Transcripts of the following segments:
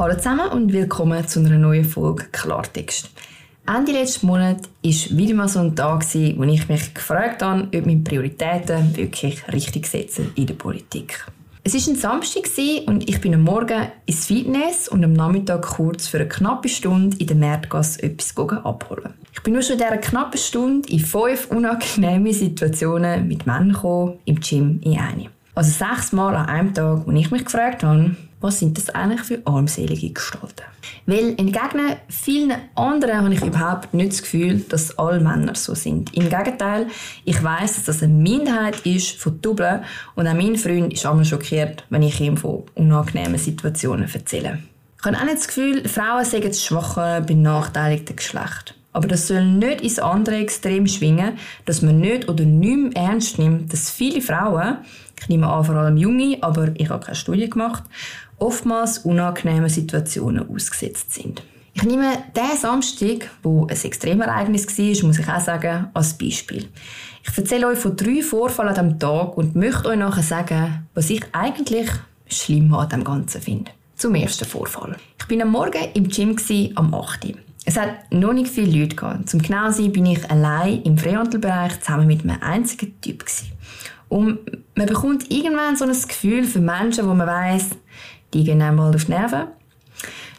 Hallo zusammen und willkommen zu einer neuen Folge Klartext. Ende letzten Monat war wieder mal so ein Tag, wo ich mich gefragt habe, ob meine Prioritäten wirklich richtig setzen in der Politik. Es war ein Samstag und ich bin am Morgen ins Fitness und am Nachmittag kurz für eine knappe Stunde in der Märtgasse etwas abholen. Ich bin nur schon in dieser knappen Stunde in fünf unangenehme Situationen mit Männern gekommen, im Gym in eine. Also sechs Mal an einem Tag, wo ich mich gefragt habe, was sind das eigentlich für armselige Gestalten? Weil entgegen vielen anderen habe ich überhaupt nicht das Gefühl, dass alle Männer so sind. Im Gegenteil, ich weiß, dass das eine Minderheit ist von Dublen und auch mein Freund ist einmal schockiert, wenn ich ihm von unangenehmen Situationen erzähle. Ich habe auch nicht das Gefühl, Frauen seien das schwache, benachteiligte Geschlecht. Aber das soll nicht ins andere Extrem schwingen, dass man nicht oder nicht mehr ernst nimmt, dass viele Frauen, nehme an, vor allem junge, aber ich habe keine Studie gemacht, oftmals unangenehme Situationen ausgesetzt sind. Ich nehme diesen Samstag, wo ein Extremereignis war, muss ich auch sagen, als Beispiel. Ich erzähle euch von drei Vorfällen an diesem Tag und möchte euch nachher sagen, was ich eigentlich schlimm an dem Ganzen finde. Zum ersten Vorfall. Ich bin am Morgen im Gym am 8. Es hat noch nicht viele Leute gehabt. Zum genau sein bin ich allein im Freihandelbereich zusammen mit einem einzigen Typ. Und man bekommt irgendwann so ein Gefühl für Menschen, wo man weiß, die gehen einmal auf die Nerven.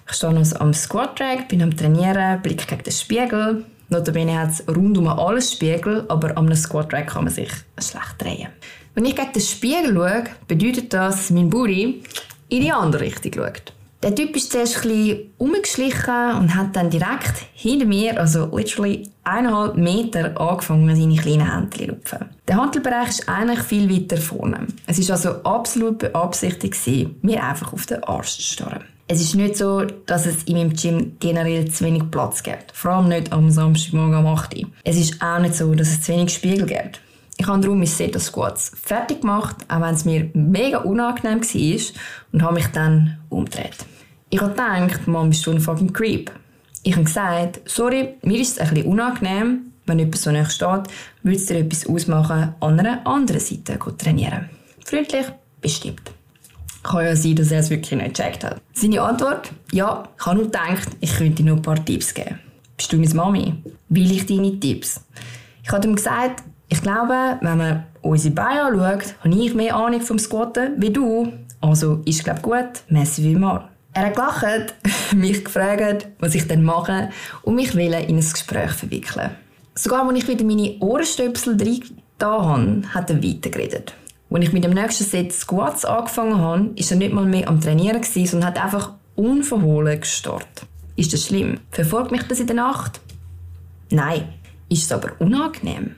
Ich stehe noch am Squat Track, bin am Trainieren, blicke gegen den Spiegel. Notabene hat es rund um alles Spiegel, aber am Squat Track kann man sich schlecht drehen. Wenn ich gegen den Spiegel schaue, bedeutet das, dass mein Booty in die andere Richtung schaut. Der Typ ist zuerst ein bisschen umgeschlichen und hat dann direkt hinter mir, also literally eineinhalb Meter, angefangen, seine kleinen Hände zu lupfen. Der Handelbereich ist eigentlich viel weiter vorne. Es ist also absolut beabsichtigt mir einfach auf den Arsch zu starren. Es ist nicht so, dass es in meinem Gym generell zu wenig Platz gibt. Vor allem nicht am Samstagmorgen um 8 Uhr. Es ist auch nicht so, dass es zu wenig Spiegel gibt. Ich habe darum mein Squats fertig gemacht, auch wenn es mir mega unangenehm war und habe mich dann umgedreht. Ich habe gedacht, Mann, bist du ein fucking Creep. Ich habe gesagt, sorry, mir ist es ein bisschen unangenehm, wenn jemand so nahe steht, würde es dir etwas ausmachen, an einer anderen Seite trainieren. Freundlich, bestimmt. Kann ja sein, dass er es wirklich nicht gecheckt hat. Seine Antwort? Ja, ich habe nur gedacht, ich könnte dir noch ein paar Tipps geben. Bist du meine Mami? Will ich deine Tipps? Ich habe ihm gesagt, ich glaube, wenn man unsere Beine anschaut, habe ich mehr Ahnung vom Squatten wie du. Also ist, glaube gut. Merci vielmals. Er hat gelacht, mich gefragt, was ich denn mache und mich in ein Gespräch verwickeln. Sogar als ich wieder meine Ohrenstöpsel drin habe, hat er weitergeredet. Als ich mit dem nächsten Set Squats angefangen habe, war er nicht mal mehr am Trainieren, sondern hat einfach unverhohlen gestartet. Ist das schlimm? Verfolgt mich das in der Nacht? Nein. Ist es aber unangenehm?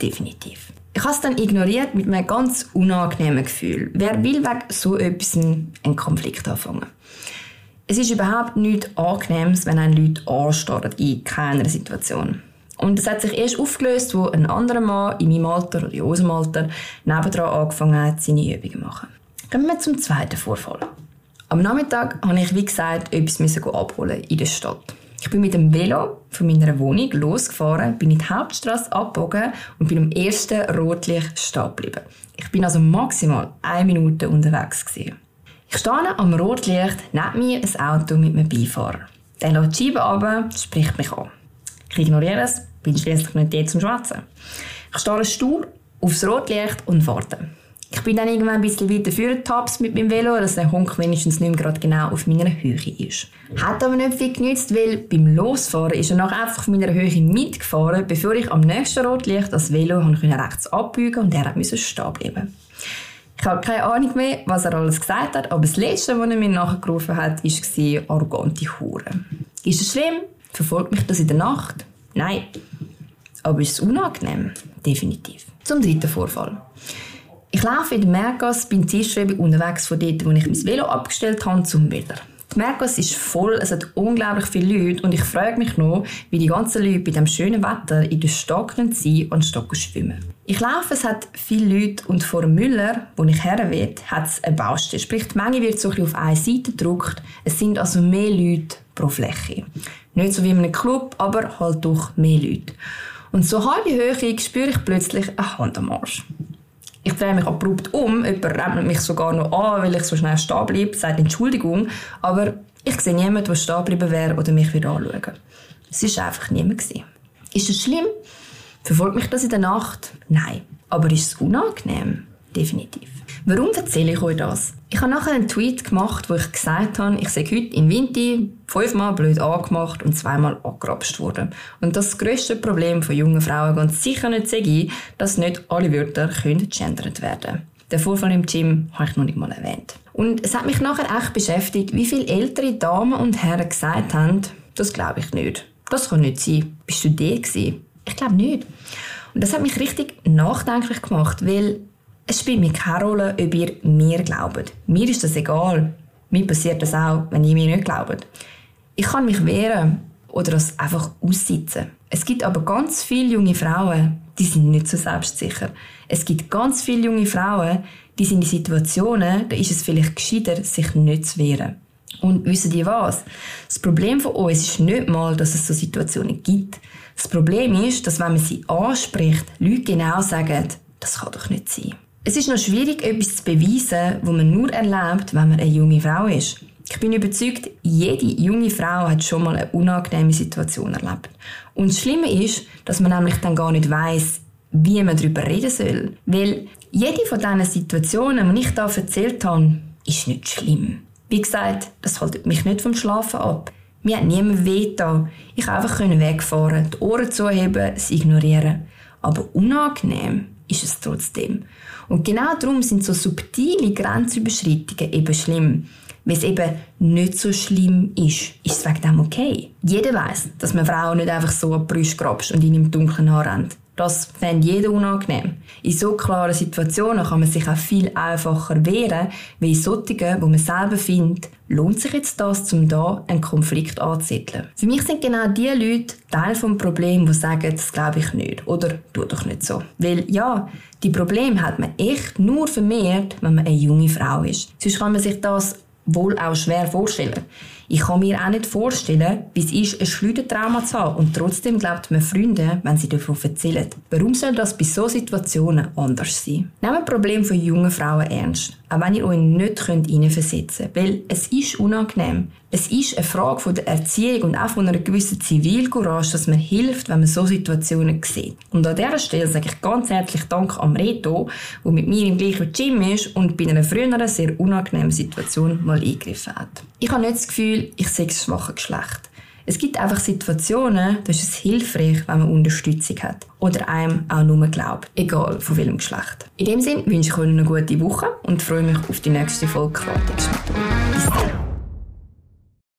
Definitiv. Ich habe es dann ignoriert mit einem ganz unangenehmen Gefühl. Wer will wegen so etwas einen Konflikt anfangen? Es ist überhaupt nichts Angenehmes, wenn ein Leute anstarren in keiner Situation. Und es hat sich erst aufgelöst, wo ein anderer Mann in meinem Alter oder in unserem Alter nebendran angefangen hat, seine Übungen zu machen. Kommen wir zum zweiten Vorfall. Am Nachmittag habe ich, wie gesagt, etwas abholen in der Stadt. Ich bin mit dem Velo von meiner Wohnung losgefahren, bin in die Hauptstraße abgebogen und bin am ersten Rotlicht stehen geblieben. Ich bin also maximal eine Minute unterwegs gewesen. Ich stehe am Rotlicht neben mir ein Auto mit einem Beifahrer. Der lässt die Scheibe runter, spricht mich an. Ich ignoriere es, bin schließlich nicht dort zum Schwatzen. Ich stehe stur aufs Rotlicht und warte. Ich bin dann irgendwann ein bisschen weiter vorgetaps mit meinem Velo, dass der Honk wenigstens nicht mehr gerade genau auf meiner Höhe ist. Hat aber nicht viel genützt, weil beim Losfahren ist er nachher einfach auf meiner Höhe mitgefahren, bevor ich am nächsten Rotlicht das Velo rechts abbeugen und er musste stehen bleiben. Ich habe keine Ahnung mehr, was er alles gesagt hat, aber das Letzte, was er mir nachgerufen hat, war arrogante Hure. Ist es schlimm? Verfolgt mich das in der Nacht? Nein. Aber ist es unangenehm? Definitiv. Zum dritten Vorfall. Ich laufe in der Mergas, bin zielstrebig unterwegs von dort, wo ich mein Velo abgestellt habe, zum wieder. Die Mergas ist voll, es hat unglaublich viele Leute und ich frage mich noch, wie die ganzen Leute bei dem schönen Wetter in der Stadt sein und anstatt schwimmen. Ich laufe, es hat viele Leute und vor dem Müller, wo ich her will, hat es eine Baustelle. Sprich, die Menge wird so ein bisschen auf eine Seite gedruckt. Es sind also mehr Leute pro Fläche. Nicht so wie in einem Club, aber halt doch mehr Leute. Und so halbe Höhe spüre ich plötzlich eine Hand am Arsch. Ich drehe mich abrupt um, jemand rennt mich sogar noch an, weil ich so schnell stehen bleibe, sagt Entschuldigung, aber Ich sehe niemanden, der stehen geblieben wäre oder mich wieder anschauen. Es war einfach niemand. Ist es schlimm? Verfolgt mich das in der Nacht? Nein. Aber ist es unangenehm? Definitiv. Warum erzähle ich euch das? Ich habe nachher einen Tweet gemacht, wo ich gesagt habe, ich sei heute in Winti fünfmal blöd angemacht und zweimal angerapst worden. Und das grösste Problem von jungen Frauen ganz sicher nicht sei, dass nicht alle Wörter gendert werden können. Den Vorfall im Gym habe ich noch nicht mal erwähnt. Und es hat mich nachher echt beschäftigt, wie viele ältere Damen und Herren gesagt haben, das glaube ich nicht. Das kann nicht sein. Bist du der gewesen? Ich glaube nicht. Und das hat mich richtig nachdenklich gemacht, weil es spielt mir keine Rolle, ob ihr mir glaubt. Mir ist das egal. Mir passiert das auch, wenn ihr mir nicht glaubt. Ich kann mich wehren oder das einfach aussitzen. Es gibt aber ganz viele junge Frauen, die sind nicht so selbstsicher. Es gibt ganz viele junge Frauen, die sind in Situationen, da ist es vielleicht gescheiter, sich nicht zu wehren. Und wissen die was? Das Problem von uns ist nicht mal, dass es so Situationen gibt. Das Problem ist, dass wenn man sie anspricht, Leute genau sagen, das kann doch nicht sein. Es ist noch schwierig, etwas zu beweisen, was man nur erlebt, wenn man eine junge Frau ist. Ich bin überzeugt, jede junge Frau hat schon mal eine unangenehme Situation erlebt. Und das Schlimme ist, dass man nämlich dann gar nicht weiß, wie man darüber reden soll. Weil jede von diesen Situationen, die ich hier erzählt habe, ist nicht schlimm. Wie gesagt, das hält mich nicht vom Schlafen ab. Mir hat niemand weh da. Ich konnte einfach wegfahren, die Ohren zuheben, es ignorieren. Aber unangenehm ist es trotzdem. Und genau darum sind so subtile Grenzüberschreitungen eben schlimm. Weil es eben nicht so schlimm ist, ist es wegen dem okay. Jeder weiß, dass man Frauen nicht einfach so an die Brüste grabst und ihnen im Dunkeln anrennt. Das fände jeder unangenehm. In so klaren Situationen kann man sich auch viel einfacher wehren, wie in solchen, wo man selber findet, lohnt sich jetzt das, um da einen Konflikt anzuzetteln. Für mich sind genau die Leute Teil des Problems, die sagen, das glaube ich nicht oder tu doch nicht so. Weil ja, die Probleme hat man echt nur vermehrt, wenn man eine junge Frau ist. Sonst kann man sich das wohl auch schwer vorstellen. Ich kann mir auch nicht vorstellen, wie es ist, ein Schleudertrauma zu haben und trotzdem glaubt man Freunde, wenn sie davon erzählen. Warum soll das bei solchen Situationen anders sein? Nehmt das Problem von jungen Frauen ernst, auch wenn ihr euch nicht hineinversetzen könnt, weil es ist unangenehm. Es ist eine Frage von der Erziehung und auch von einer gewissen Zivilcourage, dass man hilft, wenn man so Situationen sieht. Und an dieser Stelle sage ich ganz herzlich Dank am Reto, der mit mir im gleichen Gym ist und bei einer früheren sehr unangenehmen Situation mal eingegriffen hat. Ich habe nicht das Gefühl, ich sehe das schwache Geschlecht. Es gibt einfach Situationen, da ist es hilfreich, wenn man Unterstützung hat. Oder einem auch nur glaubt. Egal von welchem Geschlecht. In dem Sinne wünsche ich euch eine gute Woche und freue mich auf die nächste Folge Klartext mit euch.